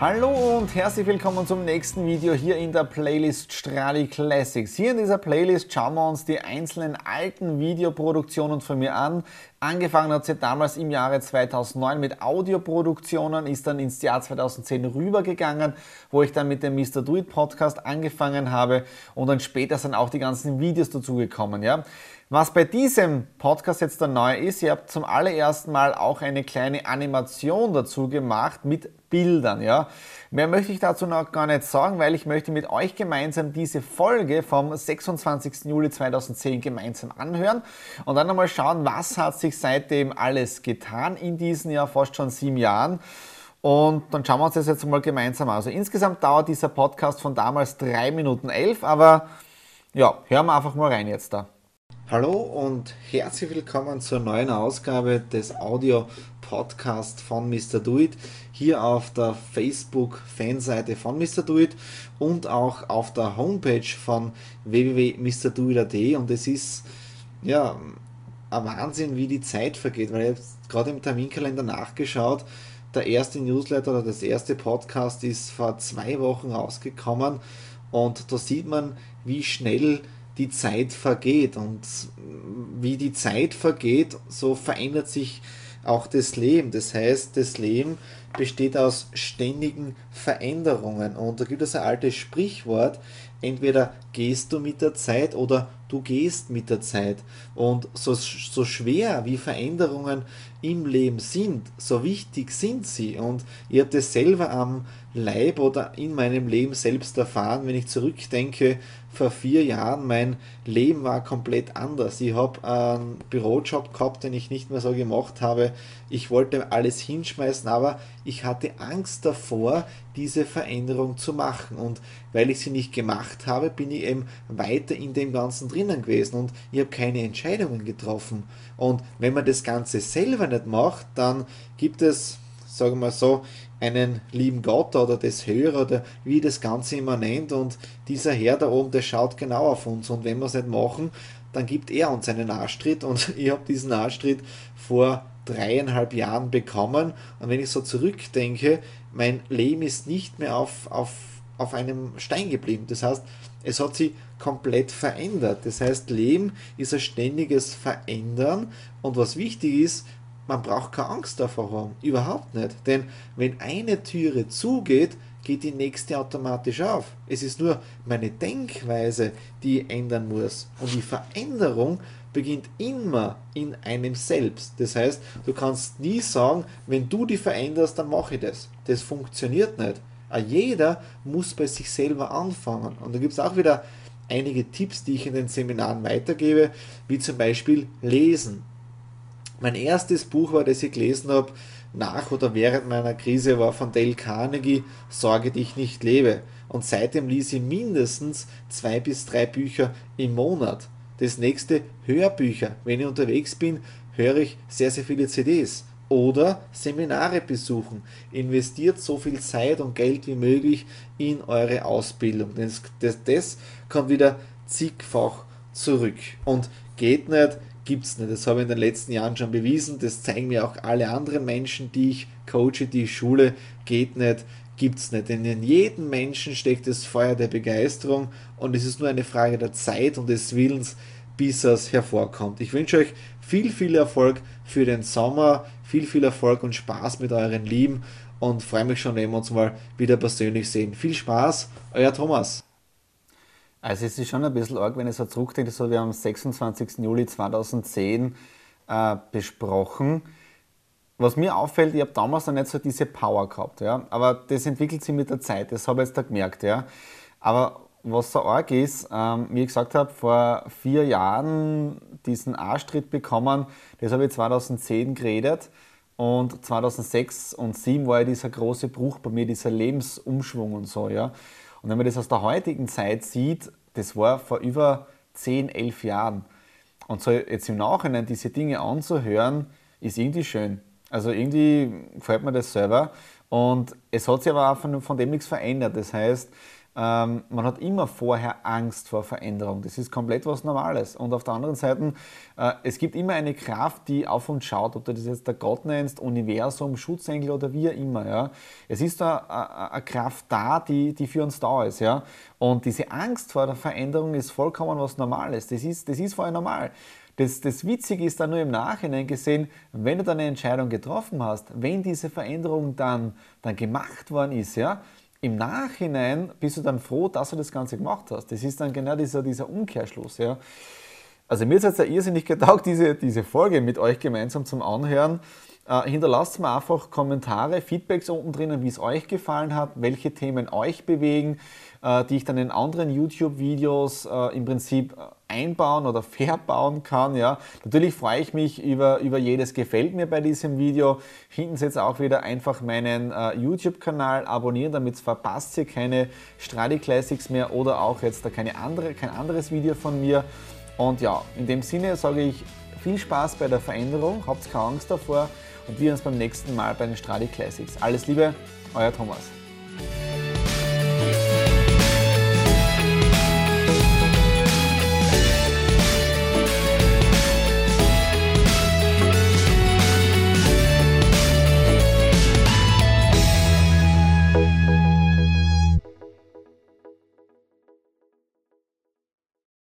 Hallo und herzlich willkommen zum nächsten Video hier in der Playlist Stradi Classics. Hier in dieser Playlist schauen wir uns die einzelnen alten Videoproduktionen von mir an. Angefangen hat sie damals im Jahre 2009 mit Audioproduktionen, ist dann ins Jahr 2010 rübergegangen, wo ich dann mit dem Mr. Do It Podcast angefangen habe und dann später sind auch die ganzen Videos dazugekommen. Ja? Was bei diesem Podcast jetzt dann neu ist, ihr habt zum allerersten Mal auch eine kleine Animation dazu gemacht mit Bildern. Ja? Mehr möchte ich dazu noch gar nicht sagen, weil ich möchte mit euch gemeinsam diese Folge vom 26. Juli 2010 gemeinsam anhören und dann einmal schauen, was hat sich seitdem alles getan in diesen Jahr, fast schon sieben Jahren. Und dann schauen wir uns das jetzt mal gemeinsam an. Also insgesamt dauert dieser Podcast von damals drei Minuten elf, aber ja, hören wir einfach mal rein jetzt da. Hallo und herzlich willkommen zur neuen Ausgabe des Audio-Podcasts von Mr. Do It. Hier auf der Facebook-Fanseite von Mr. Do It und auch auf der Homepage von www.mrdoit.at. Und es ist ja ein Wahnsinn, wie die Zeit vergeht, weil ich habe gerade im Terminkalender nachgeschaut. Der erste Newsletter oder das erste Podcast ist vor zwei Wochen rausgekommen und da sieht man, wie schnell die Zeit vergeht. Und wie die Zeit vergeht, so verändert sich auch das Leben. Das heißt, das Leben besteht aus ständigen Veränderungen. Und da gibt es ein altes Sprichwort, entweder gehst du mit der Zeit oder du gehst mit der Zeit. Und so, so schwer wie Veränderungen im Leben sind, so wichtig sind sie. Und ich habe das selber am Leib oder in meinem Leben selbst erfahren, wenn ich zurückdenke, vor vier Jahren, mein Leben war komplett anders. Ich habe einen Bürojob gehabt, den ich nicht mehr so gemacht habe. Ich wollte alles hinschmeißen, aber ich hatte Angst davor, diese Veränderung zu machen. Und weil ich sie nicht gemacht habe, bin ich eben weiter in dem Ganzen drinnen gewesen und ich habe keine Entscheidungen getroffen. Und wenn man das Ganze selber nicht macht, dann gibt es, sagen wir mal so, einen lieben Gott oder das Höher oder wie das Ganze immer nennt. Und dieser Herr da oben, der schaut genau auf uns. Und wenn wir es nicht machen, dann gibt er uns einen Arschtritt. Und ich habe diesen Arschtritt vor dreieinhalb Jahren bekommen. Und wenn ich so zurückdenke, mein Leben ist nicht mehr auf, auf, auf einem Stein geblieben. Das heißt, es hat sich komplett verändert. Das heißt, Leben ist ein ständiges Verändern. Und was wichtig ist, man braucht keine Angst davor haben. Überhaupt nicht. Denn wenn eine Türe zugeht, geht die nächste automatisch auf. Es ist nur meine Denkweise, die ich ändern muss. Und die Veränderung beginnt immer in einem selbst. Das heißt, du kannst nie sagen, wenn du die veränderst, dann mache ich das. Das funktioniert nicht. Jeder muss bei sich selber anfangen. Und da gibt es auch wieder einige Tipps, die ich in den Seminaren weitergebe, wie zum Beispiel Lesen. Mein erstes Buch war, das ich gelesen habe, nach oder während meiner Krise, war von Dale Carnegie, Sorge dich nicht lebe. Und seitdem ließ ich mindestens zwei bis drei Bücher im Monat. Das nächste Hörbücher. Wenn ich unterwegs bin, höre ich sehr, sehr viele CDs. Oder Seminare besuchen. Investiert so viel Zeit und Geld wie möglich in eure Ausbildung. Das, das, das kommt wieder zigfach zurück. Und geht nicht, gibt es nicht. Das habe ich in den letzten Jahren schon bewiesen. Das zeigen mir auch alle anderen Menschen, die ich coache, die ich schule. Geht nicht, gibt es nicht. Denn in jedem Menschen steckt das Feuer der Begeisterung und es ist nur eine Frage der Zeit und des Willens, bis es hervorkommt. Ich wünsche euch viel, viel Erfolg für den Sommer, viel, viel Erfolg und Spaß mit euren Lieben und freue mich schon, wenn wir uns mal wieder persönlich sehen. Viel Spaß, euer Thomas. Also es ist schon ein bisschen arg, wenn ich so zurückdenke, das haben wir am 26. Juli 2010 äh, besprochen. was mir auffällt, ich habe damals noch nicht so diese Power gehabt, ja. Aber das entwickelt sich mit der Zeit, das habe ich jetzt da gemerkt, ja. Aber was so arg ist, ähm, wie ich gesagt habe, vor vier Jahren diesen Arschtritt bekommen, das habe ich 2010 geredet. Und 2006 und 2007 war ja dieser große Bruch bei mir, dieser Lebensumschwung und so, ja. Und wenn man das aus der heutigen Zeit sieht, das war vor über 10, 11 Jahren. Und so jetzt im Nachhinein diese Dinge anzuhören, ist irgendwie schön. Also irgendwie gefällt mir das selber. Und es hat sich aber auch von, von dem nichts verändert. Das heißt, ähm, man hat immer vorher Angst vor Veränderung. Das ist komplett was Normales. Und auf der anderen Seite, äh, es gibt immer eine Kraft, die auf uns schaut, ob du das jetzt der Gott nennst, Universum, Schutzengel oder wie immer. Ja. Es ist da eine Kraft da, die, die für uns da ist. Ja. Und diese Angst vor der Veränderung ist vollkommen was Normales. Das ist, das ist vorher normal. Das, das Witzige ist dann nur im Nachhinein gesehen, wenn du dann eine Entscheidung getroffen hast, wenn diese Veränderung dann, dann gemacht worden ist, ja, im Nachhinein bist du dann froh, dass du das Ganze gemacht hast. Das ist dann genau dieser, dieser Umkehrschluss. Ja. Also mir ist jetzt ja irrsinnig getaugt, diese, diese Folge mit euch gemeinsam zum Anhören. Äh, hinterlasst mir einfach Kommentare, Feedbacks unten drinnen, wie es euch gefallen hat, welche Themen euch bewegen, äh, die ich dann in anderen YouTube-Videos äh, im Prinzip einbauen oder verbauen kann. Ja. Natürlich freue ich mich über, über jedes Gefällt mir bei diesem Video. Hinten seht ihr auch wieder einfach meinen äh, YouTube-Kanal abonnieren, damit verpasst ihr keine Stradi Classics mehr oder auch jetzt da keine andere, kein anderes Video von mir. Und ja, in dem Sinne sage ich viel Spaß bei der Veränderung, habt keine Angst davor und wir uns beim nächsten Mal bei den Stradi Classics. Alles Liebe, euer Thomas.